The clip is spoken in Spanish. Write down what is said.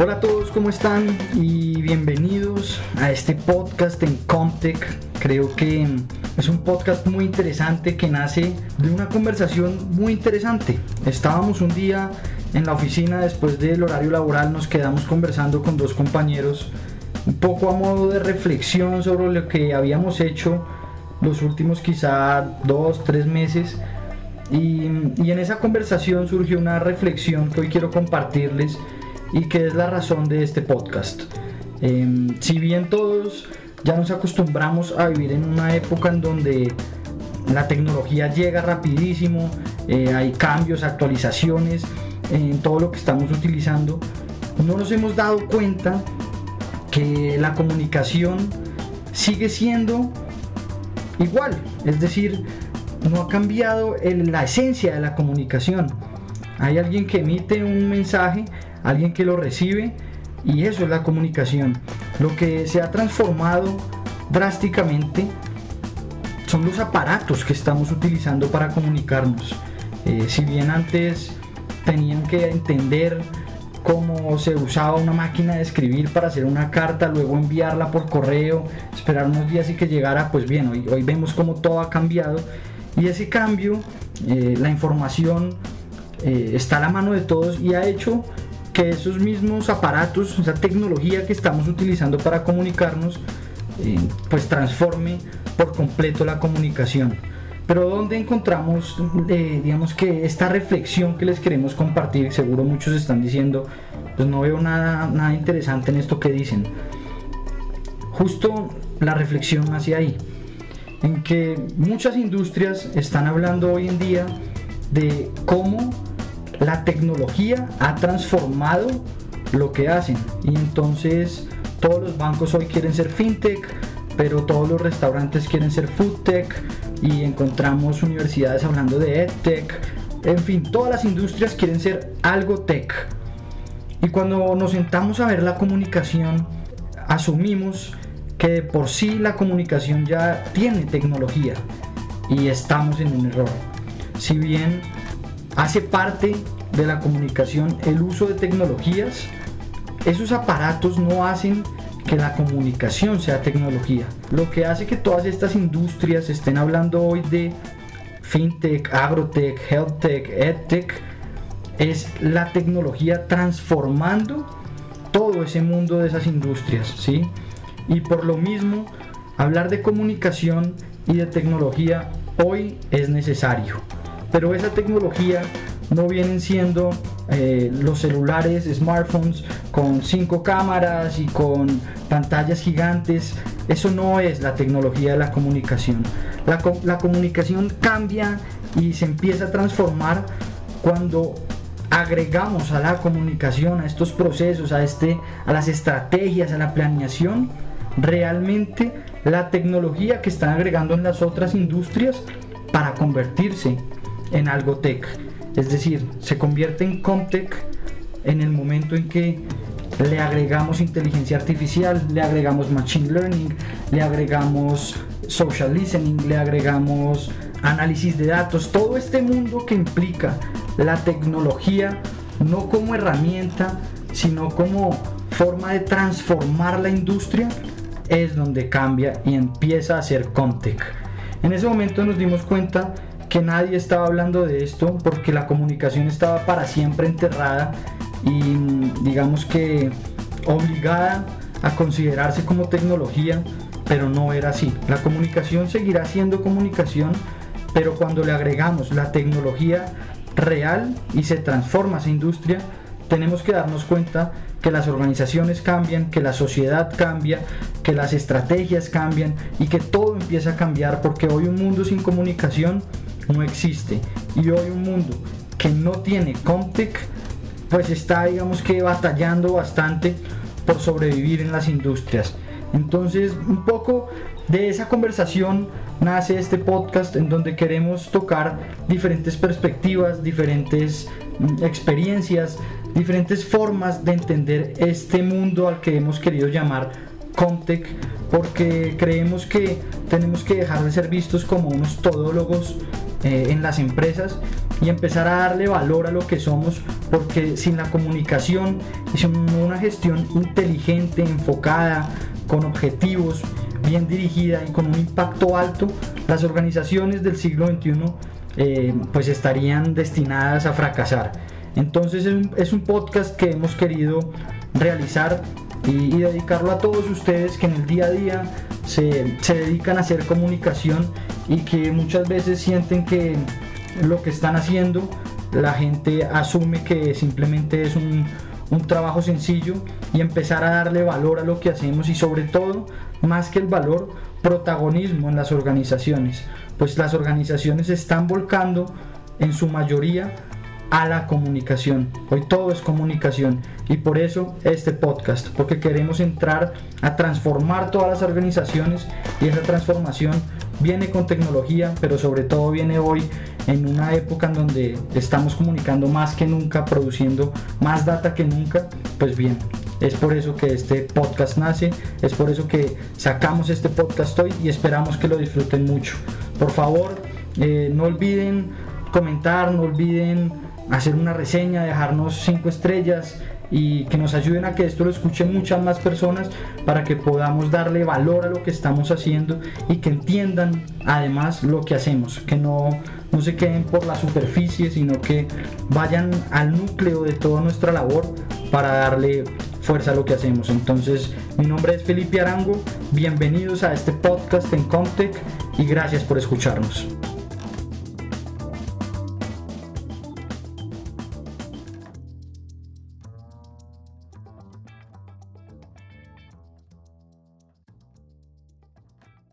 Hola a todos, ¿cómo están? Y bienvenidos a este podcast en Comtech. Creo que es un podcast muy interesante que nace de una conversación muy interesante. Estábamos un día en la oficina después del horario laboral, nos quedamos conversando con dos compañeros un poco a modo de reflexión sobre lo que habíamos hecho los últimos quizá dos, tres meses. Y, en esa conversación surgió una reflexión que hoy quiero compartirles y que es la razón de este podcast. Em, si bien todos ya nos acostumbramos a vivir en una época en donde la tecnología llega rapidísimo, eh, hay cambios, actualizaciones en todo lo que estamos utilizando, no nos hemos dado cuenta que la comunicación sigue siendo igual, es decir, no ha cambiado la esencia de la comunicación. Hay alguien que emite un mensaje alguien que lo recibe y eso es la comunicación. Lo que se ha transformado drásticamente son los aparatos que estamos utilizando para comunicarnos. Eh, si bien antes tenían que entender cómo se usaba una máquina de escribir para hacer una carta, luego enviarla por correo, esperar unos días y que llegara, pues bien, hoy, hoy vemos cómo todo ha cambiado y ese cambio, eh, la información eh, está a la mano de todos y ha hecho que esos mismos aparatos, esa tecnología que estamos utilizando para comunicarnos, eh, pues transforme por completo la comunicación. Pero ¿dónde encontramos, eh, digamos que esta reflexión que les queremos compartir? Seguro muchos están diciendo, pues no veo nada, nada interesante en esto que dicen. Justo la reflexión hacia ahí, en que muchas industrias están hablando hoy en día de cómo la tecnología ha transformado lo que hacen y entonces todos los bancos hoy quieren ser fintech, pero todos los restaurantes quieren ser foodtech y encontramos universidades hablando de edtech, en fin, todas las industrias quieren ser algo tech. Y cuando nos sentamos a ver la comunicación, asumimos que por sí la comunicación ya tiene tecnología y estamos en un error. Si bien hace parte de la comunicación el uso de tecnologías. Esos aparatos no hacen que la comunicación sea tecnología. Lo que hace que todas estas industrias estén hablando hoy de fintech, agrotech, healthtech, edtech, es la tecnología transformando todo ese mundo de esas industrias, ¿sí? Y por lo mismo, hablar de comunicación y de tecnología hoy es necesario pero esa tecnología no vienen siendo eh, los celulares, smartphones con cinco cámaras y con pantallas gigantes. Eso no es la tecnología de la comunicación. La, la comunicación cambia y se empieza a transformar cuando agregamos a la comunicación, a estos procesos, a, este, a las estrategias, a la planeación, realmente la tecnología que están agregando en las otras industrias para convertirse en algo tech. Es decir, se convierte en Comtech en el momento en que le agregamos inteligencia artificial, le agregamos machine learning, le agregamos social listening, le agregamos análisis de datos, todo este mundo que implica la tecnología no como herramienta, sino como forma de transformar la industria, es donde cambia y empieza a ser Comtech. En ese momento nos dimos cuenta que nadie estaba hablando de esto porque la comunicación estaba para siempre enterrada y digamos que obligada a considerarse como tecnología, pero no era así. La comunicación seguirá siendo comunicación, pero cuando le agregamos la tecnología real y se transforma esa industria, tenemos que darnos cuenta que las organizaciones cambian, que la sociedad cambia, que las estrategias cambian y que todo empieza a cambiar porque hoy un mundo sin comunicación no existe. Y hoy un mundo que no tiene Comtech, pues está, digamos que, batallando bastante por sobrevivir en las industrias. Entonces, un poco de esa conversación nace este podcast en donde queremos tocar diferentes perspectivas, diferentes mm, experiencias, diferentes formas de entender este mundo al que hemos querido llamar Comtech, porque creemos que tenemos que dejar de ser vistos como unos todólogos eh, en las empresas y empezar a darle valor a lo que somos, porque sin la comunicación y sin una gestión inteligente, enfocada, con objetivos, bien dirigida y con un impacto alto, las organizaciones del siglo XXI eh, pues estarían destinadas a fracasar. Entonces es un, podcast que hemos querido realizar y, dedicarlo a todos ustedes que en el día a día se, se dedican a hacer comunicación y que muchas veces sienten que lo que están haciendo la gente asume que simplemente es un, un trabajo sencillo y empezar a darle valor a lo que hacemos y sobre todo, más que el valor, protagonismo en las organizaciones, pues las organizaciones están volcando en su mayoría a la comunicación. Hoy todo es comunicación y por eso este podcast, porque queremos entrar a transformar todas las organizaciones y esa transformación viene con tecnología, pero sobre todo viene hoy en una época en donde estamos comunicando más que nunca, produciendo más data que nunca, pues bien, es por eso que este podcast nace, es por eso que sacamos este podcast hoy y esperamos que lo disfruten mucho. Por favor, eh, no olviden comentar, no olviden hacer una reseña, dejarnos cinco estrellas y que nos ayuden a que esto lo escuchen muchas más personas para que podamos darle valor a lo que estamos haciendo y que entiendan además lo que hacemos, que no, no se queden por la superficie, sino que vayan al núcleo de toda nuestra labor para darle fuerza a lo que hacemos. Entonces, mi nombre es Felipe Arango, bienvenidos a este podcast en Comtech y gracias por escucharnos.